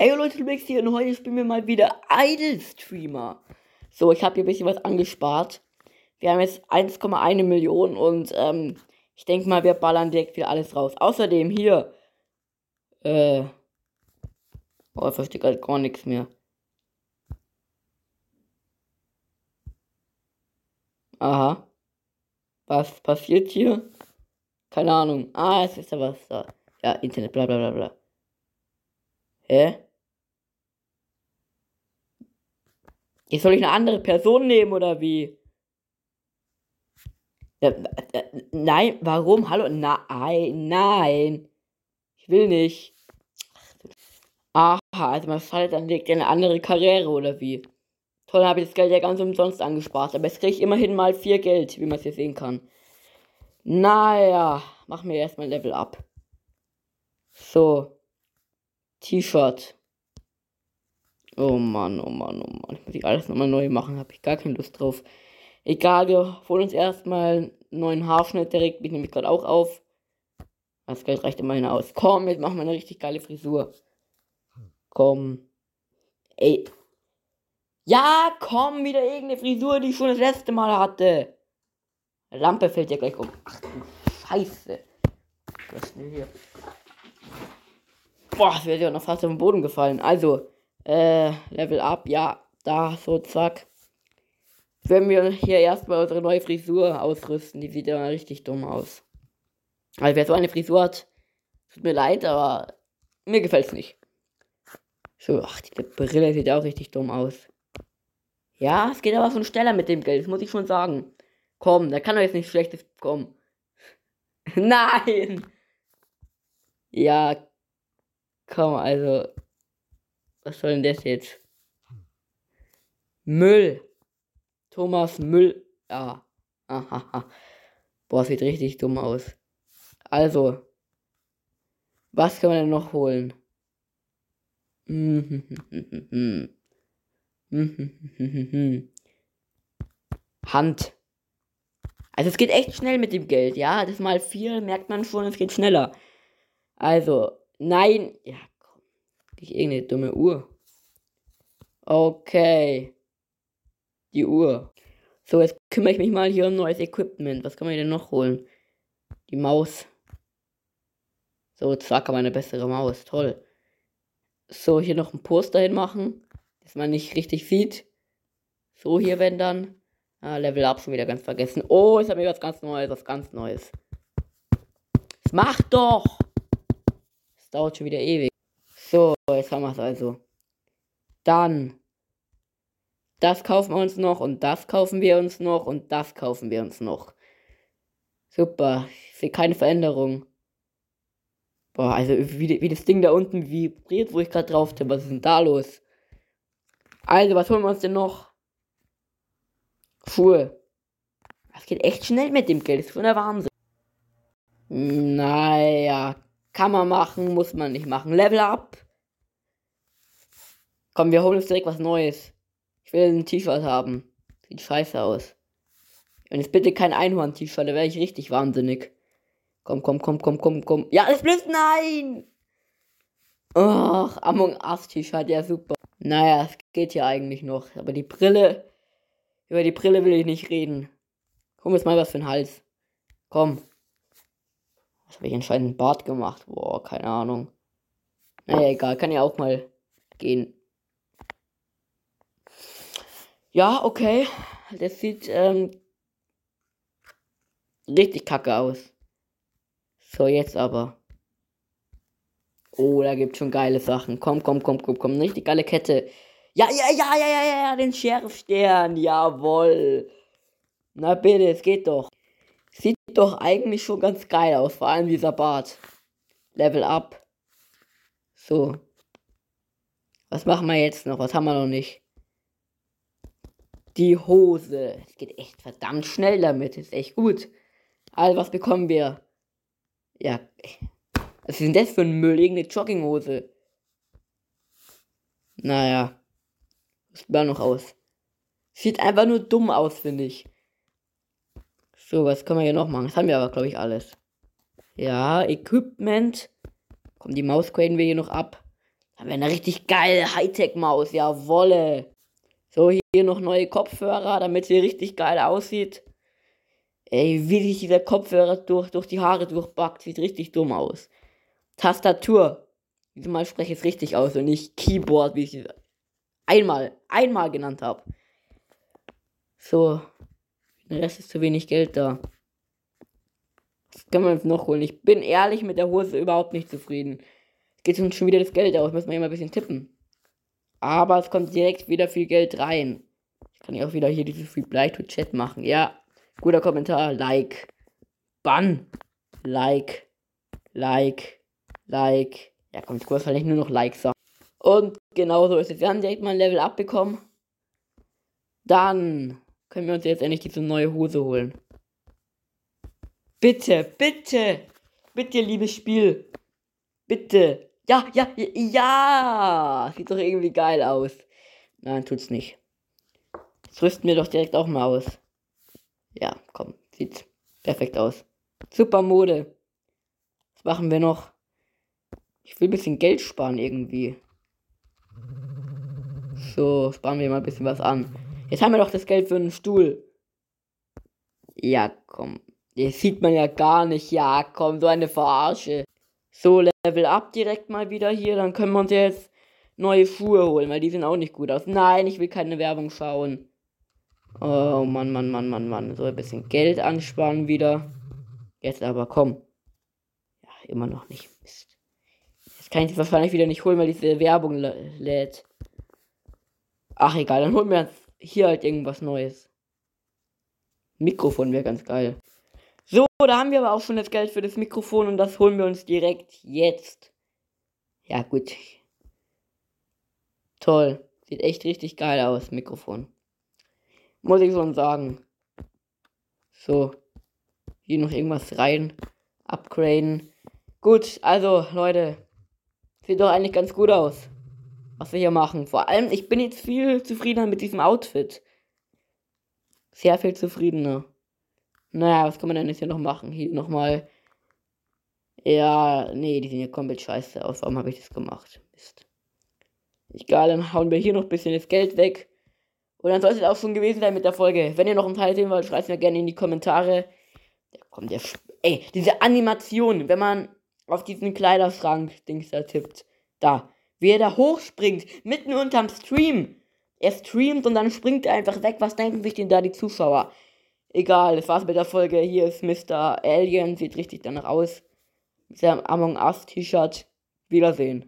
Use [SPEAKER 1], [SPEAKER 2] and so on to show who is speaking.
[SPEAKER 1] Ey Leute, bist hier und heute spielen wir mal wieder Idle Streamer. So, ich habe hier ein bisschen was angespart. Wir haben jetzt 1,1 Millionen und ähm, ich denke mal, wir ballern direkt wieder alles raus. Außerdem hier, äh, oh, ich verstehe gerade gar nichts mehr. Aha. Was passiert hier? Keine Ahnung. Ah, es ist da was da. Ja, Internet, bla bla bla bla. Hä? Jetzt soll ich eine andere Person nehmen oder wie? Nein, warum? Hallo? Nein, nein. Ich will nicht. Aha, also man schaltet dann direkt eine andere Karriere oder wie? Toll, habe ich das Geld ja ganz umsonst angespart. Aber jetzt kriege ich immerhin mal vier Geld, wie man es hier sehen kann. Naja, machen wir erstmal Level up. So. T-Shirt. Oh Mann, oh Mann, oh Mann. Ich muss ich alles nochmal neu machen, habe ich gar keine Lust drauf. Egal, wir holen uns erstmal einen neuen Haarschnitt direkt, ich nehme mich gerade auch auf. Das Geld reicht immerhin aus. Komm, jetzt machen wir eine richtig geile Frisur. Komm. Ey. Ja, komm, wieder irgendeine Frisur, die ich schon das letzte Mal hatte. Lampe fällt ja gleich um. Ach du Scheiße. Was ist denn hier? Boah, wäre ja noch fast auf den Boden gefallen. Also, äh, Level Up, ja, da, so, zack. Wenn wir hier erstmal unsere neue Frisur ausrüsten, die sieht ja richtig dumm aus. Also, wer so eine Frisur hat, tut mir leid, aber mir gefällt's nicht. So, ach, die Brille sieht auch richtig dumm aus. Ja, es geht aber schon schneller mit dem Geld, das muss ich schon sagen. Komm, da kann doch jetzt nichts Schlechtes kommen. Nein! Ja, komm, also, was soll denn das jetzt? Müll. Thomas Müll. Ja. Ahaha. Boah, sieht richtig dumm aus. Also. Was können wir denn noch holen? Hand. Also es geht echt schnell mit dem Geld, ja. Das mal vier merkt man schon, es geht schneller. Also, nein. Ja, ich irgendeine dumme Uhr. Okay. Die Uhr. So, jetzt kümmere ich mich mal hier um neues Equipment. Was kann man denn noch holen? Die Maus. So, zack, aber eine bessere Maus. Toll. So, hier noch ein Poster hinmachen, dass man nicht richtig sieht. So, hier, wenn dann. Ah, Level Up schon wieder ganz vergessen. Oh, ich habe mir was ganz Neues, was ganz Neues. Das macht doch! Das dauert schon wieder ewig. So, jetzt haben wir es also. Dann. Das kaufen wir uns noch und das kaufen wir uns noch und das kaufen wir uns noch. Super. Ich sehe keine Veränderung. Boah, also wie, wie das Ding da unten vibriert, wo ich gerade drauf bin. Was ist denn da los? Also, was holen wir uns denn noch? Schuhe. Das geht echt schnell mit dem Geld. Das ist schon der Wahnsinn. Naja, kann man machen, muss man nicht machen. Level up. Komm, wir holen uns direkt was Neues. Ich will ein T-Shirt haben. Sieht scheiße aus. Und jetzt bitte kein Einhorn-T-Shirt, da wäre ich richtig wahnsinnig. Komm, komm, komm, komm, komm, komm. Ja, es blöd, nein! Ach, Among Us T-Shirt, ja super. Naja, es geht ja eigentlich noch. Aber die Brille, über die Brille will ich nicht reden. Komm jetzt mal was für den Hals. Komm. Was habe ich anscheinend einen Bart gemacht? Boah, keine Ahnung. Naja, egal, kann ja auch mal gehen. Ja, okay. Das sieht ähm, richtig kacke aus. So, jetzt aber. Oh, da gibt's schon geile Sachen. Komm, komm, komm, komm, komm. Richtig geile Kette. Ja, ja, ja, ja, ja, ja, den Sheriff-Stern. Jawoll. Na bitte, es geht doch. Sieht doch eigentlich schon ganz geil aus. Vor allem dieser Bart. Level up. So. Was machen wir jetzt noch? Was haben wir noch nicht? Die Hose. Es geht echt verdammt schnell damit. Ist echt gut. Also, was bekommen wir? Ja. Was ist denn das für ein Müll? Irgendeine Jogginghose. Naja. Sieht mal noch aus. Sieht einfach nur dumm aus, finde ich. So, was können wir hier noch machen? Das haben wir aber, glaube ich, alles. Ja, Equipment. Komm, die Maus graden wir hier noch ab. Haben wir eine richtig geile Hightech-Maus. Jawolle. So, hier noch neue Kopfhörer, damit sie richtig geil aussieht. Ey, wie sich dieser Kopfhörer durch, durch die Haare durchbackt, sieht richtig dumm aus. Tastatur. Diesmal spreche ich es richtig aus und nicht Keyboard, wie ich es einmal, einmal genannt habe. So. Der Rest ist zu wenig Geld da. Was können wir uns noch holen? Ich bin ehrlich mit der Hose überhaupt nicht zufrieden. Es geht uns schon wieder das Geld aus. Müssen wir immer ein bisschen tippen. Aber es kommt direkt wieder viel Geld rein. Ich kann ja auch wieder hier dieses Reply to Chat machen. Ja, guter Kommentar. Like. Bann. Like. Like. Like. Ja, komm, ich muss halt nicht nur noch Like sagen. Und genau so ist es. Wir haben direkt mal ein Level abbekommen. Dann können wir uns jetzt endlich diese neue Hose holen. Bitte, bitte, bitte, liebes Spiel. Bitte. Ja, ja, ja. Sieht doch irgendwie geil aus. Nein, tut's nicht. Jetzt rüsten wir doch direkt auch mal aus. Ja, komm, sieht perfekt aus. Super Mode. Was machen wir noch? Ich will ein bisschen Geld sparen irgendwie. So, sparen wir mal ein bisschen was an. Jetzt haben wir doch das Geld für einen Stuhl. Ja, komm. Das sieht man ja gar nicht. Ja, komm, so eine Verarsche. So, Level up direkt mal wieder hier. Dann können wir uns jetzt neue Schuhe holen, weil die sehen auch nicht gut aus. Nein, ich will keine Werbung schauen. Oh Mann, Mann, Mann, Mann, Mann. So ein bisschen Geld ansparen wieder. Jetzt aber komm. Ja, immer noch nicht. Mist. Jetzt kann ich das wahrscheinlich wieder nicht holen, weil diese Werbung lädt. Ach egal, dann holen wir uns hier halt irgendwas Neues. Mikrofon wäre ganz geil. So, da haben wir aber auch schon das Geld für das Mikrofon und das holen wir uns direkt jetzt. Ja, gut. Toll. Sieht echt richtig geil aus, Mikrofon. Muss ich schon sagen. So. Hier noch irgendwas rein. Upgraden. Gut, also, Leute. Sieht doch eigentlich ganz gut aus was wir hier machen. Vor allem, ich bin jetzt viel zufriedener mit diesem Outfit. Sehr viel zufriedener. Naja, was kann man denn jetzt hier noch machen? Hier nochmal. Ja, nee, die sehen ja komplett scheiße aus. Warum habe ich das gemacht? Mist. Egal, dann hauen wir hier noch ein bisschen das Geld weg. Und dann soll es auch schon gewesen sein mit der Folge. Wenn ihr noch einen Teil sehen wollt, schreibt es mir gerne in die Kommentare. Da kommt der. Ey, diese Animation, wenn man auf diesen Kleiderschrank-Dings da tippt. Da wie er da hochspringt, mitten unterm Stream. Er streamt und dann springt er einfach weg. Was denken sich denn da die Zuschauer? Egal, das war's mit der Folge. Hier ist Mr. Alien, sieht richtig danach aus. Mit seinem Among Us T-Shirt. Wiedersehen.